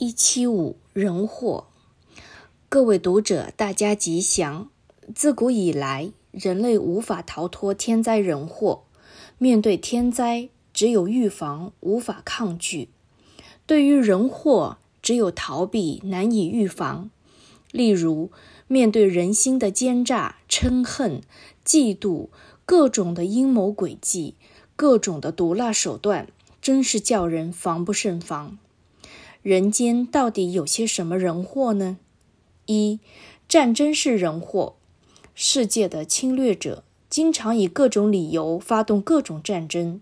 一七五人祸，各位读者，大家吉祥。自古以来，人类无法逃脱天灾人祸。面对天灾，只有预防，无法抗拒；对于人祸，只有逃避，难以预防。例如，面对人心的奸诈、嗔恨、嫉妒，各种的阴谋诡计，各种的毒辣手段，真是叫人防不胜防。人间到底有些什么人祸呢？一、战争是人祸。世界的侵略者经常以各种理由发动各种战争，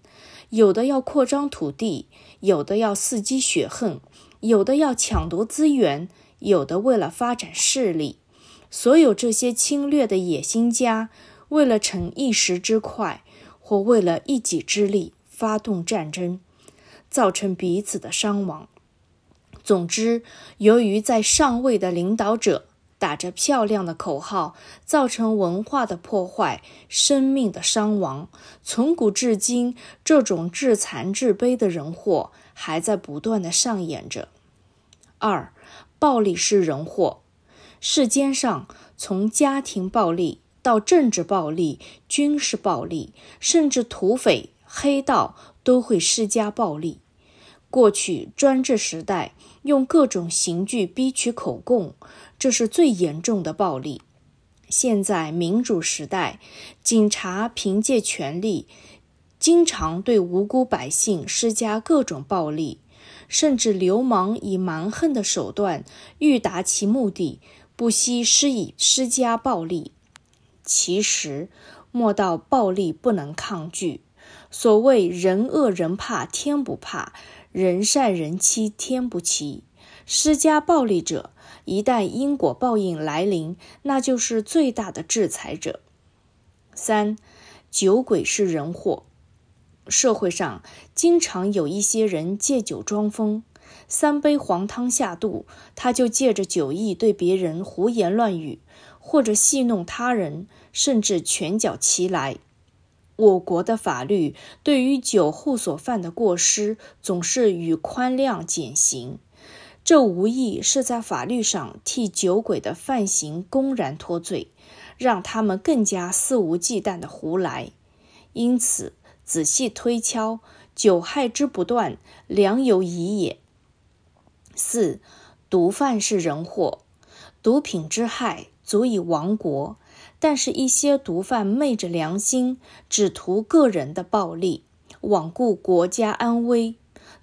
有的要扩张土地，有的要伺机雪恨，有的要抢夺资源，有的为了发展势力。所有这些侵略的野心家，为了逞一时之快，或为了一己之力，发动战争，造成彼此的伤亡。总之，由于在上位的领导者打着漂亮的口号，造成文化的破坏、生命的伤亡，从古至今，这种至残至悲的人祸还在不断地上演着。二，暴力是人祸。世间上，从家庭暴力到政治暴力、军事暴力，甚至土匪、黑道都会施加暴力。过去专制时代，用各种刑具逼取口供，这是最严重的暴力。现在民主时代，警察凭借权力，经常对无辜百姓施加各种暴力，甚至流氓以蛮横的手段欲达其目的，不惜施以施加暴力。其实，莫道暴力不能抗拒。所谓人恶人怕天不怕。人善人欺天不欺，施加暴力者，一旦因果报应来临，那就是最大的制裁者。三，酒鬼是人祸。社会上经常有一些人借酒装疯，三杯黄汤下肚，他就借着酒意对别人胡言乱语，或者戏弄他人，甚至拳脚齐来。我国的法律对于酒后所犯的过失，总是予宽量减刑，这无疑是在法律上替酒鬼的犯行公然脱罪，让他们更加肆无忌惮的胡来。因此，仔细推敲，酒害之不断，良有疑也。四，毒贩是人祸，毒品之害足以亡国。但是，一些毒贩昧着良心，只图个人的暴利，罔顾国家安危，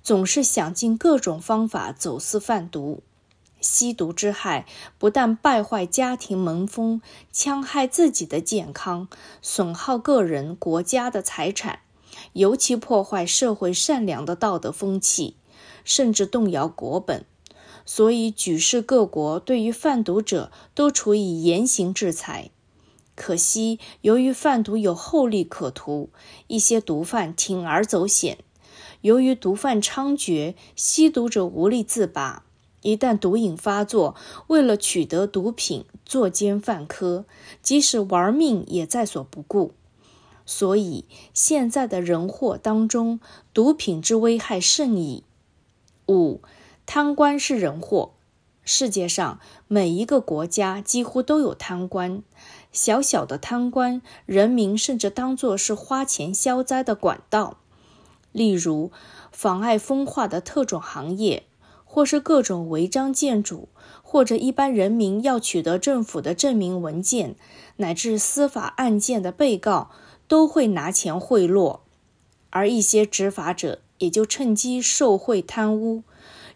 总是想尽各种方法走私贩毒。吸毒之害不但败坏家庭门风，戕害自己的健康，损耗个人、国家的财产，尤其破坏社会善良的道德风气，甚至动摇国本。所以，举世各国对于贩毒者都处以严刑制裁。可惜，由于贩毒有厚利可图，一些毒贩铤而走险。由于毒贩猖獗，吸毒者无力自拔。一旦毒瘾发作，为了取得毒品，作奸犯科，即使玩命也在所不顾。所以，现在的人祸当中，毒品之危害甚矣。五，贪官是人祸。世界上每一个国家几乎都有贪官。小小的贪官，人民甚至当作是花钱消灾的管道。例如，妨碍风化的特种行业，或是各种违章建筑，或者一般人民要取得政府的证明文件，乃至司法案件的被告，都会拿钱贿赂，而一些执法者也就趁机受贿贪污。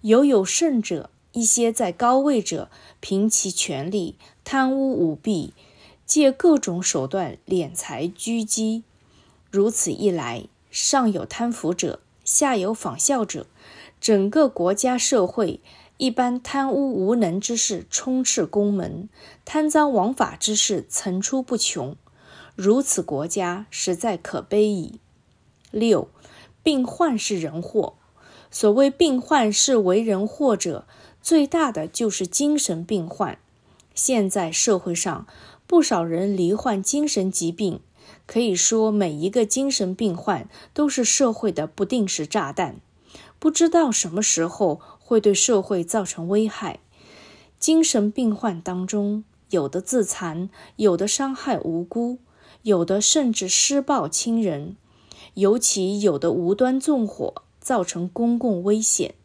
尤有甚者，一些在高位者凭其权力贪污舞弊。借各种手段敛财狙击，如此一来，上有贪腐者，下有仿效者，整个国家社会，一般贪污无能之事充斥宫门，贪赃枉法之事层出不穷，如此国家实在可悲矣。六，病患是人祸。所谓病患是为人祸者，最大的就是精神病患。现在社会上，不少人罹患精神疾病，可以说每一个精神病患都是社会的不定时炸弹，不知道什么时候会对社会造成危害。精神病患当中，有的自残，有的伤害无辜，有的甚至施暴亲人，尤其有的无端纵火，造成公共危险。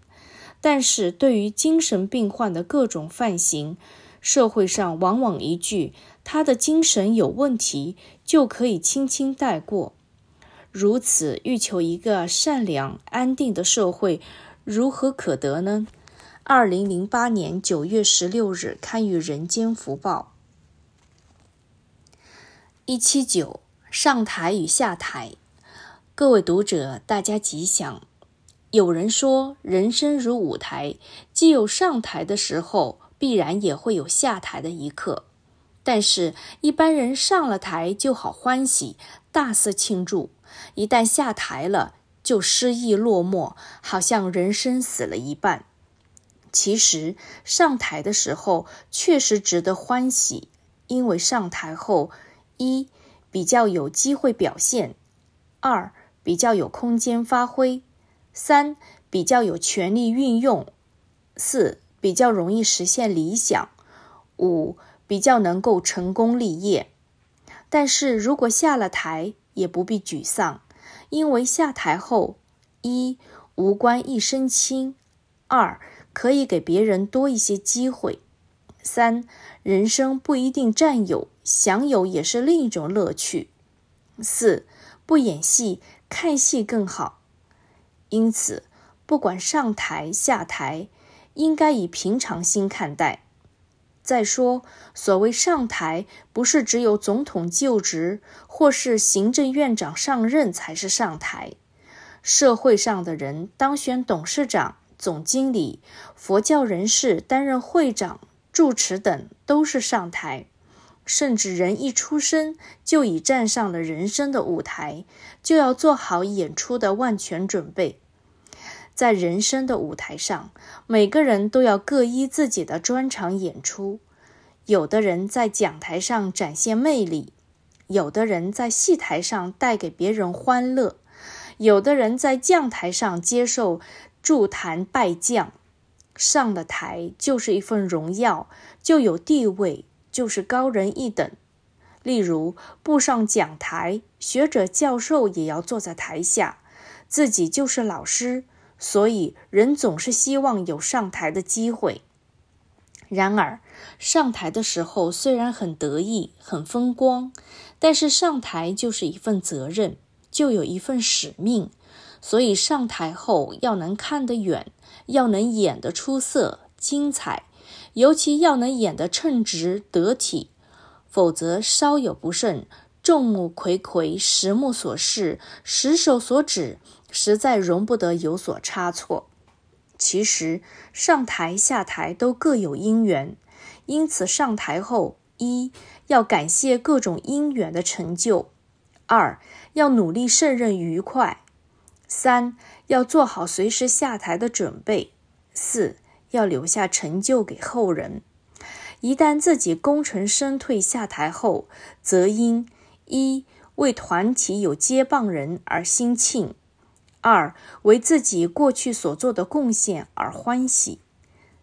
但是对于精神病患的各种犯行，社会上往往一句“他的精神有问题”就可以轻轻带过。如此欲求一个善良安定的社会，如何可得呢？二零零八年九月十六日刊于《人间福报》。一七九上台与下台，各位读者，大家吉祥。有人说，人生如舞台，既有上台的时候，必然也会有下台的一刻。但是，一般人上了台就好欢喜，大肆庆祝；一旦下台了，就失意落寞，好像人生死了一半。其实，上台的时候确实值得欢喜，因为上台后，一比较有机会表现，二比较有空间发挥。三比较有权力运用，四比较容易实现理想，五比较能够成功立业。但是如果下了台，也不必沮丧，因为下台后，一无官一身轻，二可以给别人多一些机会，三人生不一定占有，享有也是另一种乐趣，四不演戏，看戏更好。因此，不管上台下台，应该以平常心看待。再说，所谓上台，不是只有总统就职或是行政院长上任才是上台。社会上的人当选董事长、总经理，佛教人士担任会长、住持等，都是上台。甚至人一出生就已站上了人生的舞台，就要做好演出的万全准备。在人生的舞台上，每个人都要各依自己的专长演出。有的人在讲台上展现魅力，有的人在戏台上带给别人欢乐，有的人在将台上接受助坛拜将。上了台就是一份荣耀，就有地位，就是高人一等。例如，步上讲台，学者教授也要坐在台下，自己就是老师。所以，人总是希望有上台的机会。然而，上台的时候虽然很得意、很风光，但是上台就是一份责任，就有一份使命。所以，上台后要能看得远，要能演得出色、精彩，尤其要能演得称职得体，否则稍有不慎，众目睽睽，十目所视，十手所指。实在容不得有所差错。其实上台下台都各有因缘，因此上台后，一要感谢各种因缘的成就；二要努力胜任愉快；三要做好随时下台的准备；四要留下成就给后人。一旦自己功成身退下台后，则应一为团体有接棒人而心庆。二为自己过去所做的贡献而欢喜，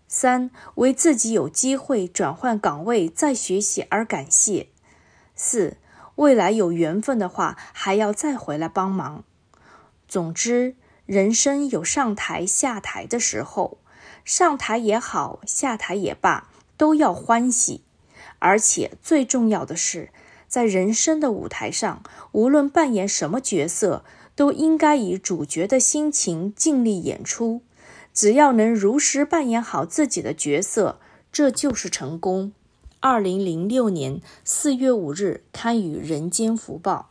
三为自己有机会转换岗位再学习而感谢，四未来有缘分的话还要再回来帮忙。总之，人生有上台下台的时候，上台也好，下台也罢，都要欢喜。而且最重要的是，在人生的舞台上，无论扮演什么角色。都应该以主角的心情尽力演出，只要能如实扮演好自己的角色，这就是成功。二零零六年四月五日刊于《人间福报》。